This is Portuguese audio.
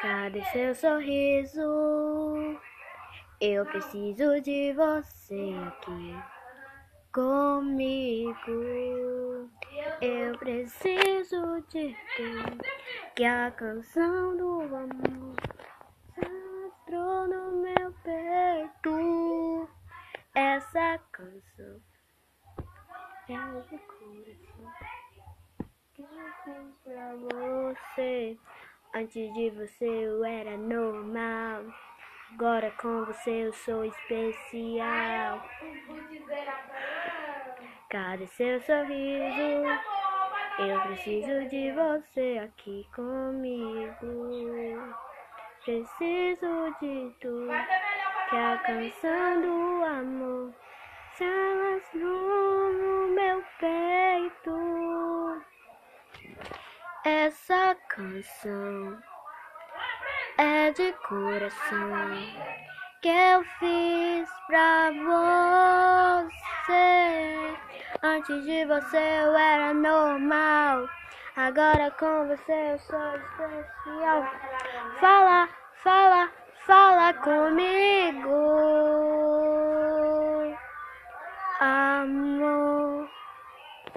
Cadê seu sorriso? Eu preciso de você aqui comigo. Eu preciso de ter que a canção do amor entrou no meu peito. Essa canção é de coração que eu fiz pra você. Antes de você eu era normal. Agora com você eu sou especial. Cadê seu sorriso? Eu preciso de você aqui comigo. Preciso de tu, que a canção do amor se alastrou no Essa canção é de coração que eu fiz pra você. Antes de você eu era normal. Agora com você eu sou especial. Fala, fala, fala comigo. Amor.